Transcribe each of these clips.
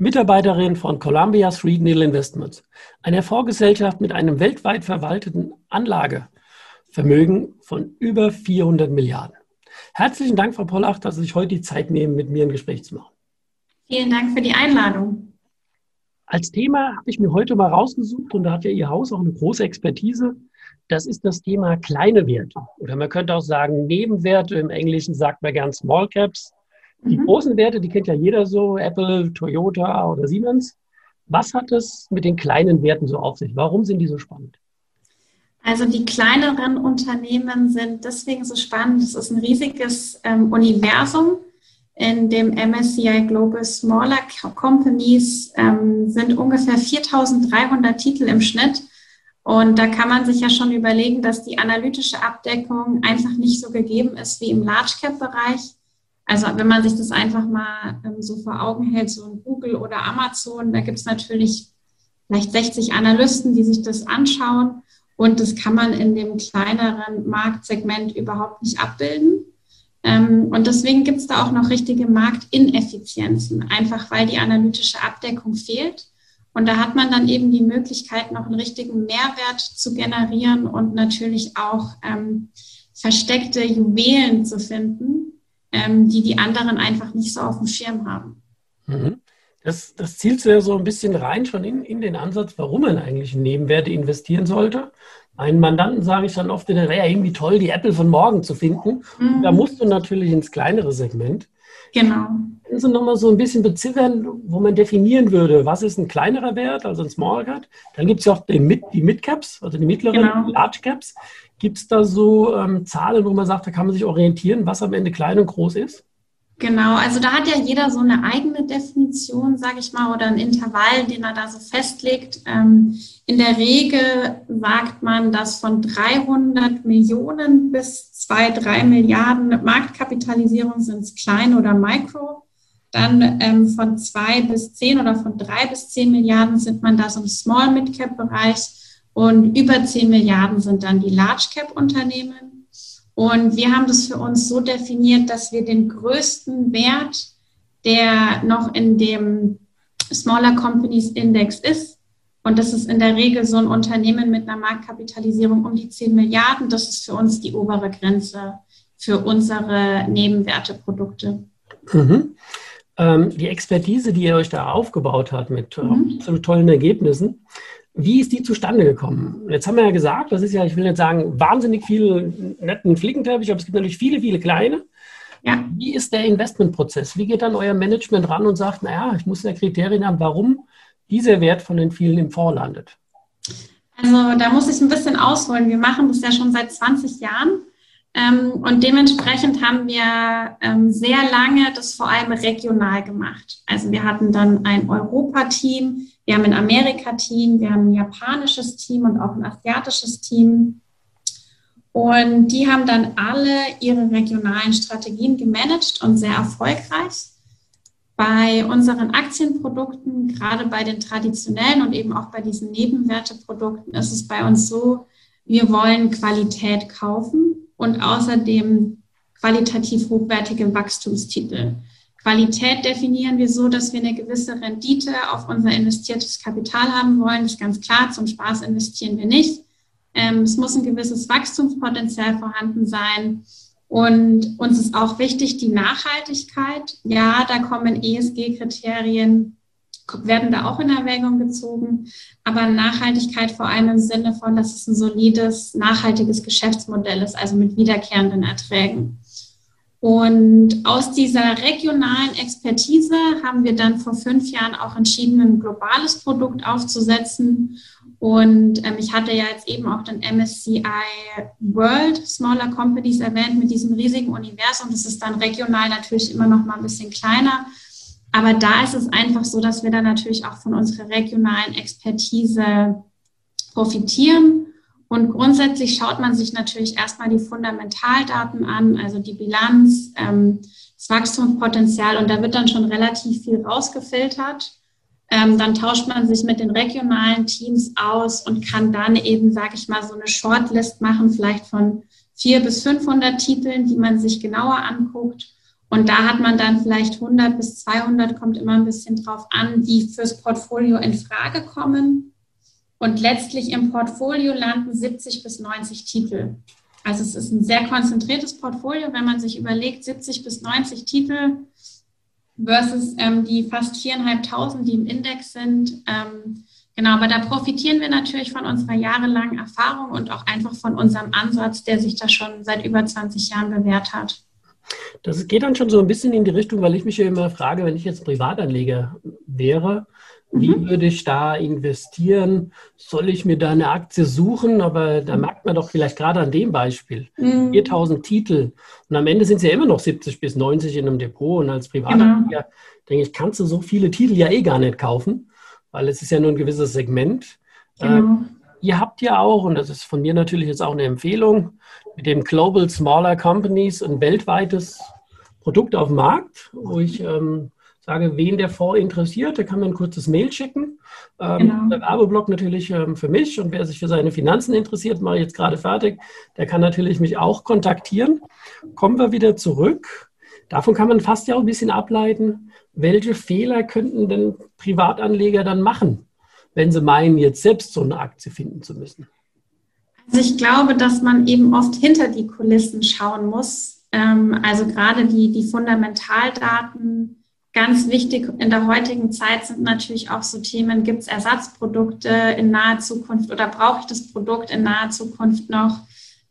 Mitarbeiterin von Columbia Street Needle Investments, einer Fondsgesellschaft mit einem weltweit verwalteten Anlagevermögen von über 400 Milliarden. Herzlichen Dank, Frau Pollach, dass Sie sich heute die Zeit nehmen, mit mir ein Gespräch zu machen. Vielen Dank für die Einladung. Als Thema habe ich mir heute mal rausgesucht und da hat ja Ihr Haus auch eine große Expertise. Das ist das Thema kleine Werte. Oder man könnte auch sagen Nebenwerte. Im Englischen sagt man gern Small Caps. Die mhm. großen Werte, die kennt ja jeder so, Apple, Toyota oder Siemens. Was hat es mit den kleinen Werten so auf sich? Warum sind die so spannend? Also die kleineren Unternehmen sind deswegen so spannend. Es ist ein riesiges ähm, Universum. In dem MSCI Global Smaller Companies ähm, sind ungefähr 4.300 Titel im Schnitt. Und da kann man sich ja schon überlegen, dass die analytische Abdeckung einfach nicht so gegeben ist wie im Large Cap Bereich. Also wenn man sich das einfach mal ähm, so vor Augen hält, so ein Google oder Amazon, da gibt es natürlich vielleicht 60 Analysten, die sich das anschauen. Und das kann man in dem kleineren Marktsegment überhaupt nicht abbilden. Ähm, und deswegen gibt es da auch noch richtige Marktineffizienzen, einfach weil die analytische Abdeckung fehlt. Und da hat man dann eben die Möglichkeit, noch einen richtigen Mehrwert zu generieren und natürlich auch ähm, versteckte Juwelen zu finden, ähm, die die anderen einfach nicht so auf dem Schirm haben. Mhm. Das, das zielt ja so ein bisschen rein schon in, in den Ansatz, warum man eigentlich in Nebenwerte investieren sollte. Meinen Mandanten sage ich dann oft, das wäre ja irgendwie toll, die Apple von morgen zu finden. Mhm. Da musst du natürlich ins kleinere Segment. Genau. Können Sie nochmal so ein bisschen beziffern, wo man definieren würde, was ist ein kleinerer Wert, also ein Small Cap? Dann gibt es ja auch die Mid Caps, also die mittleren genau. Large Caps. Gibt es da so ähm, Zahlen, wo man sagt, da kann man sich orientieren, was am Ende klein und groß ist? Genau, also da hat ja jeder so eine eigene Definition, sage ich mal, oder ein Intervall, den er da so festlegt. Ähm, in der Regel sagt man, dass von 300 Millionen bis 2, 3 Milliarden Marktkapitalisierung sind es klein oder Micro. Dann ähm, von 2 bis 10 oder von 3 bis 10 Milliarden sind man da so im Small-Mid-Cap-Bereich. Und über 10 Milliarden sind dann die Large Cap Unternehmen. Und wir haben das für uns so definiert, dass wir den größten Wert, der noch in dem Smaller Companies Index ist, und das ist in der Regel so ein Unternehmen mit einer Marktkapitalisierung um die 10 Milliarden, das ist für uns die obere Grenze für unsere Nebenwerteprodukte. Mhm. Ähm, die Expertise, die ihr euch da aufgebaut habt mit mhm. tollen Ergebnissen, wie ist die zustande gekommen? Jetzt haben wir ja gesagt, das ist ja, ich will nicht sagen, wahnsinnig viel netten Flickenteppich, aber es gibt natürlich viele, viele kleine. Ja. Wie ist der Investmentprozess? Wie geht dann euer Management ran und sagt, naja, ich muss ja Kriterien haben, warum dieser Wert von den vielen im Fonds landet? Also da muss ich ein bisschen ausholen. Wir machen das ja schon seit 20 Jahren. Ähm, und dementsprechend haben wir ähm, sehr lange das vor allem regional gemacht. Also wir hatten dann ein Europa-Team, wir haben ein Amerika-Team, wir haben ein japanisches Team und auch ein asiatisches Team. Und die haben dann alle ihre regionalen Strategien gemanagt und sehr erfolgreich. Bei unseren Aktienprodukten, gerade bei den traditionellen und eben auch bei diesen Nebenwerteprodukten, ist es bei uns so, wir wollen Qualität kaufen und außerdem qualitativ hochwertige Wachstumstitel. Qualität definieren wir so, dass wir eine gewisse Rendite auf unser investiertes Kapital haben wollen. Das ist ganz klar, zum Spaß investieren wir nicht. Ähm, es muss ein gewisses Wachstumspotenzial vorhanden sein. Und uns ist auch wichtig die Nachhaltigkeit. Ja, da kommen ESG-Kriterien werden da auch in Erwägung gezogen. Aber Nachhaltigkeit vor allem im Sinne von, dass es ein solides, nachhaltiges Geschäftsmodell ist, also mit wiederkehrenden Erträgen. Und aus dieser regionalen Expertise haben wir dann vor fünf Jahren auch entschieden, ein globales Produkt aufzusetzen. Und ähm, ich hatte ja jetzt eben auch den MSCI World Smaller Companies erwähnt mit diesem riesigen Universum. Das ist dann regional natürlich immer noch mal ein bisschen kleiner. Aber da ist es einfach so, dass wir dann natürlich auch von unserer regionalen Expertise profitieren. Und grundsätzlich schaut man sich natürlich erstmal die Fundamentaldaten an, also die Bilanz, ähm, das Wachstumspotenzial. Und da wird dann schon relativ viel rausgefiltert. Ähm, dann tauscht man sich mit den regionalen Teams aus und kann dann eben, sage ich mal, so eine Shortlist machen, vielleicht von vier bis 500 Titeln, die man sich genauer anguckt. Und da hat man dann vielleicht 100 bis 200, kommt immer ein bisschen drauf an, die fürs Portfolio in Frage kommen. Und letztlich im Portfolio landen 70 bis 90 Titel. Also es ist ein sehr konzentriertes Portfolio, wenn man sich überlegt, 70 bis 90 Titel versus ähm, die fast 4.500, die im Index sind. Ähm, genau, aber da profitieren wir natürlich von unserer jahrelangen Erfahrung und auch einfach von unserem Ansatz, der sich da schon seit über 20 Jahren bewährt hat. Das geht dann schon so ein bisschen in die Richtung, weil ich mich ja immer frage, wenn ich jetzt Privatanleger wäre, wie mhm. würde ich da investieren? Soll ich mir da eine Aktie suchen? Aber da merkt man doch vielleicht gerade an dem Beispiel mhm. 4000 Titel und am Ende sind es ja immer noch 70 bis 90 in einem Depot und als Privatanleger genau. denke ich, kannst du so viele Titel ja eh gar nicht kaufen, weil es ist ja nur ein gewisses Segment. Genau. Ähm, ihr habt ja auch, und das ist von mir natürlich jetzt auch eine Empfehlung, mit dem Global Smaller Companies ein weltweites Produkt auf dem Markt, wo ich ähm, sage, wen der Fonds interessiert, der kann mir ein kurzes Mail schicken. Ähm, genau. Der Werbeblock natürlich ähm, für mich und wer sich für seine Finanzen interessiert, mache ich jetzt gerade fertig, der kann natürlich mich auch kontaktieren. Kommen wir wieder zurück. Davon kann man fast ja auch ein bisschen ableiten, welche Fehler könnten denn Privatanleger dann machen, wenn sie meinen, jetzt selbst so eine Aktie finden zu müssen? Also ich glaube, dass man eben oft hinter die Kulissen schauen muss. Ähm, also gerade die, die Fundamentaldaten, ganz wichtig in der heutigen Zeit sind natürlich auch so Themen, gibt es Ersatzprodukte in naher Zukunft oder brauche ich das Produkt in naher Zukunft noch?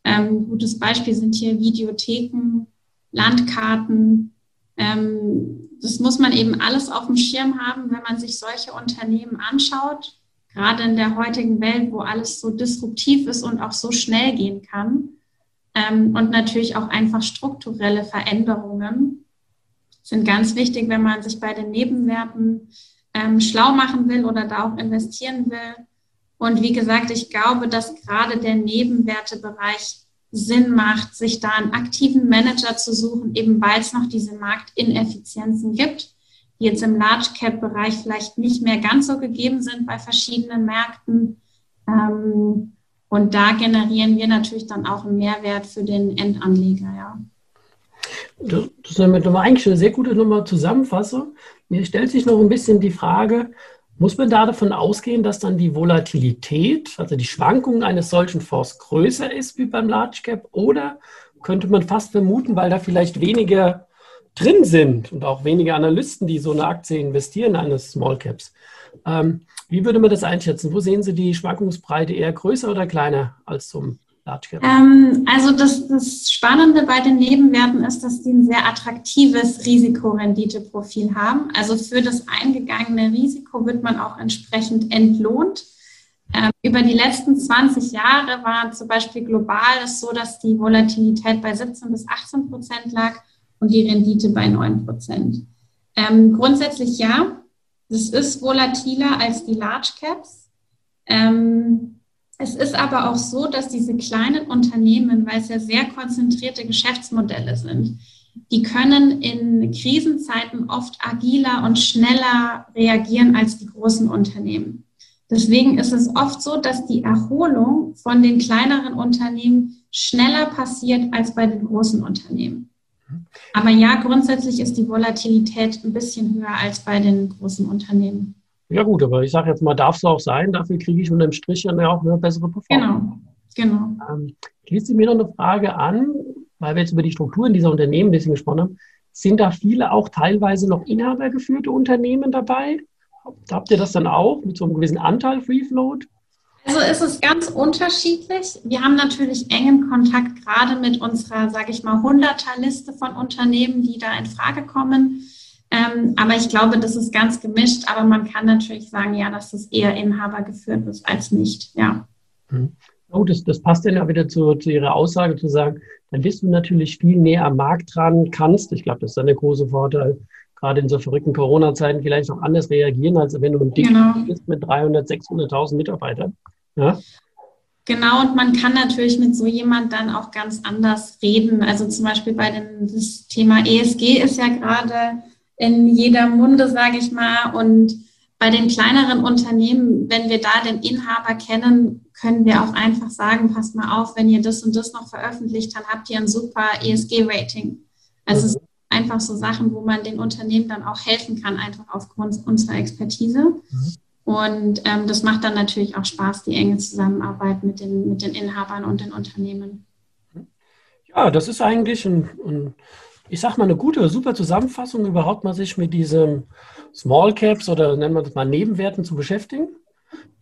Ähm, gutes Beispiel sind hier Videotheken, Landkarten. Ähm, das muss man eben alles auf dem Schirm haben, wenn man sich solche Unternehmen anschaut gerade in der heutigen Welt, wo alles so disruptiv ist und auch so schnell gehen kann. Ähm, und natürlich auch einfach strukturelle Veränderungen sind ganz wichtig, wenn man sich bei den Nebenwerten ähm, schlau machen will oder da auch investieren will. Und wie gesagt, ich glaube, dass gerade der Nebenwertebereich Sinn macht, sich da einen aktiven Manager zu suchen, eben weil es noch diese Marktineffizienzen gibt die jetzt im Large Cap-Bereich vielleicht nicht mehr ganz so gegeben sind bei verschiedenen Märkten. Ähm, und da generieren wir natürlich dann auch einen Mehrwert für den Endanleger, ja. Das ist damit eigentlich eine sehr gute Nummer Zusammenfassung. Mir stellt sich noch ein bisschen die Frage, muss man da davon ausgehen, dass dann die Volatilität, also die Schwankungen eines solchen Fonds größer ist wie beim Large Cap? Oder könnte man fast vermuten, weil da vielleicht weniger drin sind und auch wenige Analysten, die so eine Aktie investieren, eines Small Caps. Ähm, wie würde man das einschätzen? Wo sehen Sie die Schwankungsbreite eher größer oder kleiner als zum? Ähm, also das, das, Spannende bei den Nebenwerten ist, dass sie ein sehr attraktives Risikorenditeprofil haben. Also für das eingegangene Risiko wird man auch entsprechend entlohnt. Ähm, über die letzten 20 Jahre war zum Beispiel global es so, dass die Volatilität bei 17 bis 18 Prozent lag und die Rendite bei 9 Prozent. Ähm, grundsätzlich ja, es ist volatiler als die Large Caps. Ähm, es ist aber auch so, dass diese kleinen Unternehmen, weil es ja sehr konzentrierte Geschäftsmodelle sind, die können in Krisenzeiten oft agiler und schneller reagieren als die großen Unternehmen. Deswegen ist es oft so, dass die Erholung von den kleineren Unternehmen schneller passiert als bei den großen Unternehmen. Aber ja, grundsätzlich ist die Volatilität ein bisschen höher als bei den großen Unternehmen. Ja gut, aber ich sage jetzt mal, darf es auch sein, dafür kriege ich unterm Strich dann ja auch eine bessere Performance. Genau, genau. Ähm, schließt mir noch eine Frage an, weil wir jetzt über die Strukturen dieser Unternehmen ein bisschen gesprochen haben. Sind da viele auch teilweise noch inhabergeführte Unternehmen dabei? Habt ihr das dann auch mit so einem gewissen Anteil Free Float? Also ist es ganz unterschiedlich. Wir haben natürlich engen Kontakt gerade mit unserer, sage ich mal, Hunderterliste von Unternehmen, die da in Frage kommen. Ähm, aber ich glaube, das ist ganz gemischt. Aber man kann natürlich sagen, ja, dass es eher Inhaber geführt ist als nicht. Ja. Mhm. Oh, das, das passt dann ja wieder zu, zu Ihrer Aussage zu sagen, dann bist du natürlich viel näher am Markt dran, kannst, ich glaube, das ist dann der große Vorteil, gerade in so verrückten Corona-Zeiten vielleicht auch anders reagieren, als wenn du ein Dick genau. bist mit 300, 600.000 Mitarbeitern. Ja? Genau, und man kann natürlich mit so jemand dann auch ganz anders reden. Also zum Beispiel bei dem das Thema ESG ist ja gerade in jeder Munde, sage ich mal. Und bei den kleineren Unternehmen, wenn wir da den Inhaber kennen, können wir auch einfach sagen, passt mal auf, wenn ihr das und das noch veröffentlicht, dann habt ihr ein super ESG-Rating. Also es sind einfach so Sachen, wo man den Unternehmen dann auch helfen kann, einfach aufgrund unserer Expertise. Mhm. Und ähm, das macht dann natürlich auch Spaß, die enge Zusammenarbeit mit den, mit den Inhabern und den Unternehmen. Ja, das ist eigentlich ein, ein ich sag mal, eine gute, super Zusammenfassung, überhaupt mal sich mit diesen Small Caps oder nennen wir das mal Nebenwerten zu beschäftigen.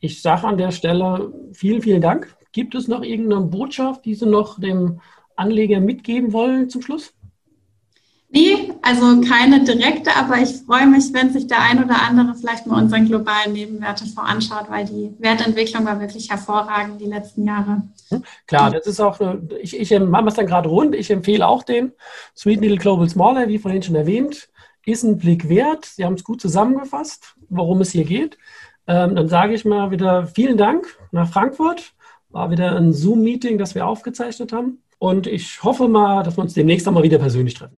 Ich sage an der Stelle vielen, vielen Dank. Gibt es noch irgendeine Botschaft, die Sie noch dem Anleger mitgeben wollen zum Schluss? Nee, also keine direkte, aber ich freue mich, wenn sich der ein oder andere vielleicht mal unseren globalen Nebenwertefonds anschaut, weil die Wertentwicklung war wirklich hervorragend die letzten Jahre. Hm, klar, das ist auch, ich, ich mache es dann gerade rund, ich empfehle auch den Sweet Needle Global Smaller, wie vorhin schon erwähnt, ist ein Blick wert. Sie haben es gut zusammengefasst, worum es hier geht. Ähm, dann sage ich mal wieder vielen Dank nach Frankfurt. War wieder ein Zoom-Meeting, das wir aufgezeichnet haben. Und ich hoffe mal, dass wir uns demnächst auch mal wieder persönlich treffen.